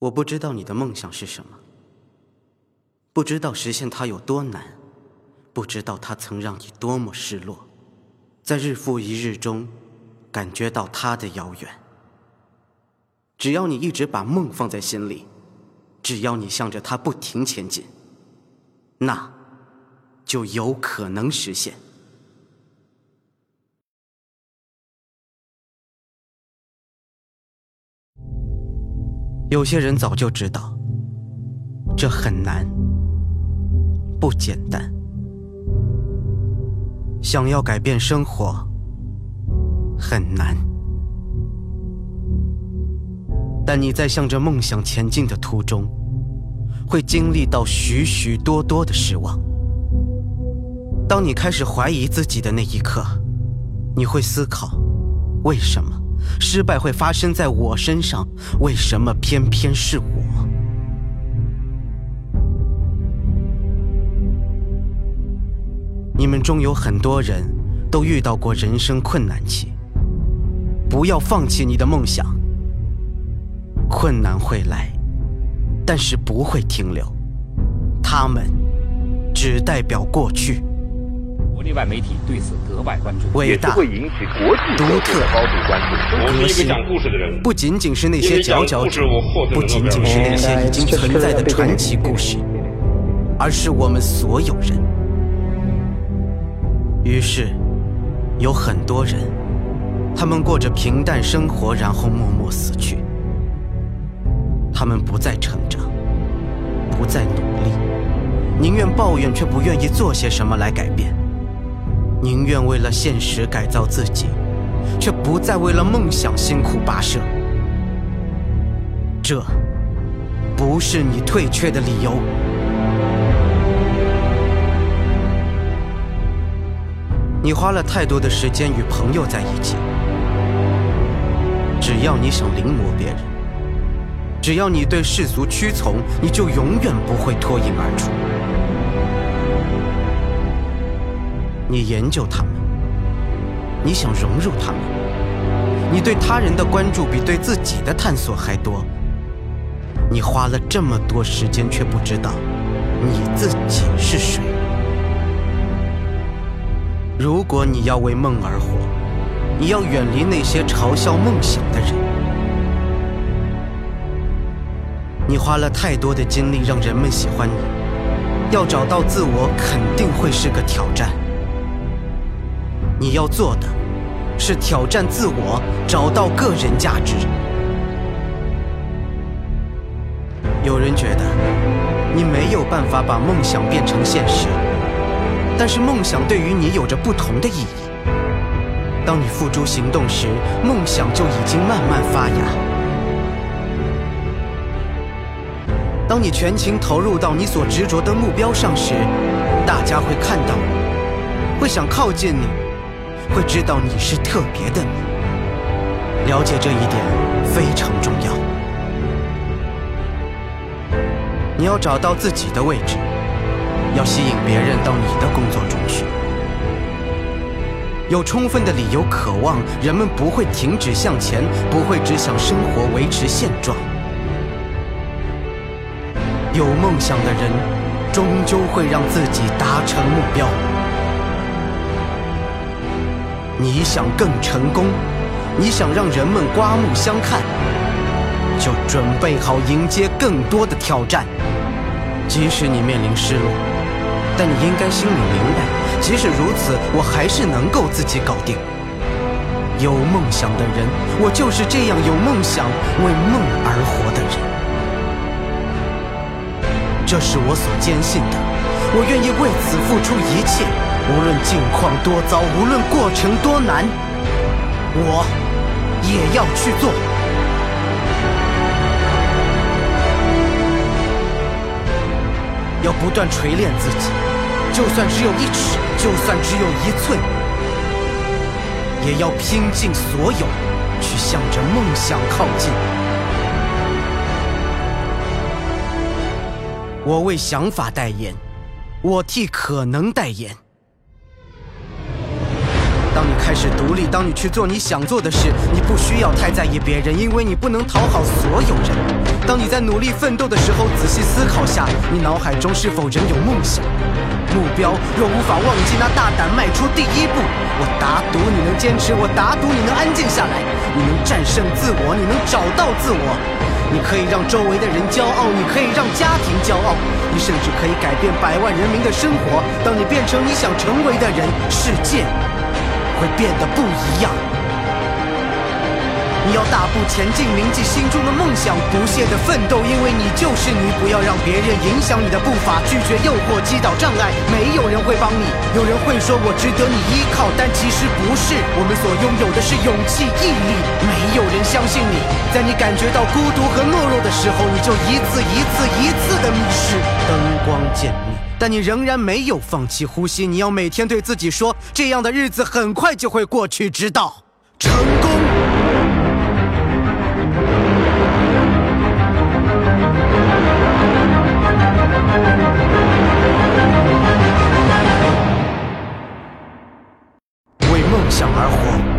我不知道你的梦想是什么，不知道实现它有多难，不知道它曾让你多么失落，在日复一日中感觉到它的遥远。只要你一直把梦放在心里，只要你向着它不停前进，那就有可能实现。有些人早就知道，这很难，不简单。想要改变生活，很难。但你在向着梦想前进的途中，会经历到许许多多的失望。当你开始怀疑自己的那一刻，你会思考，为什么？失败会发生在我身上，为什么偏偏是我？你们中有很多人都遇到过人生困难期，不要放弃你的梦想。困难会来，但是不会停留，他们只代表过去。国内外媒体对此格外关注，伟大、会引起国际独特、高度关注。革新，不仅仅是那些佼佼者，不仅仅是那些已经存在的传奇故事，而是我们所有人。于是，有很多人，他们过着平淡生活，然后默默死去。他们不再成长，不再努力，宁愿抱怨，却不愿意做些什么来改变。宁愿为了现实改造自己，却不再为了梦想辛苦跋涉。这，不是你退却的理由。你花了太多的时间与朋友在一起，只要你想临摹别人，只要你对世俗屈从，你就永远不会脱颖而出。你研究他们，你想融入他们，你对他人的关注比对自己的探索还多。你花了这么多时间，却不知道你自己是谁。如果你要为梦而活，你要远离那些嘲笑梦想的人。你花了太多的精力让人们喜欢你，要找到自我肯定会是个挑战。你要做的，是挑战自我，找到个人价值。有人觉得你没有办法把梦想变成现实，但是梦想对于你有着不同的意义。当你付诸行动时，梦想就已经慢慢发芽。当你全情投入到你所执着的目标上时，大家会看到你，会想靠近你。会知道你是特别的你，了解这一点非常重要。你要找到自己的位置，要吸引别人到你的工作中去。有充分的理由渴望，人们不会停止向前，不会只想生活维持现状。有梦想的人，终究会让自己达成目标。你想更成功，你想让人们刮目相看，就准备好迎接更多的挑战。即使你面临失落，但你应该心里明白，即使如此，我还是能够自己搞定。有梦想的人，我就是这样有梦想、为梦而活的人。这是我所坚信的，我愿意为此付出一切。无论境况多糟，无论过程多难，我也要去做。要不断锤炼自己，就算只有一尺，就算只有一寸，也要拼尽所有，去向着梦想靠近。我为想法代言，我替可能代言。当你开始独立，当你去做你想做的事，你不需要太在意别人，因为你不能讨好所有人。当你在努力奋斗的时候，仔细思考下，你脑海中是否仍有梦想？目标若无法忘记，那大胆迈出第一步。我打赌你能坚持，我打赌你能安静下来，你能战胜自我，你能找到自我。你可以让周围的人骄傲，你可以让家庭骄傲，你甚至可以改变百万人民的生活。当你变成你想成为的人，世界会变得不一样。你要大步前进，铭记心中的梦想，不懈的奋斗，因为你就是你。不要让别人影响你的步伐，拒绝诱惑，击倒障碍。没有人会帮你，有人会说我值得你依靠，但其实不是。我们所拥有的是勇气、毅力。没有人相信你，在你感觉到孤独和懦弱的时候，你就一次一次一次的迷失。灯光渐灭，但你仍然没有放弃呼吸你要每天对自己说这样的日子很快就会过去直到成功。为梦想而活。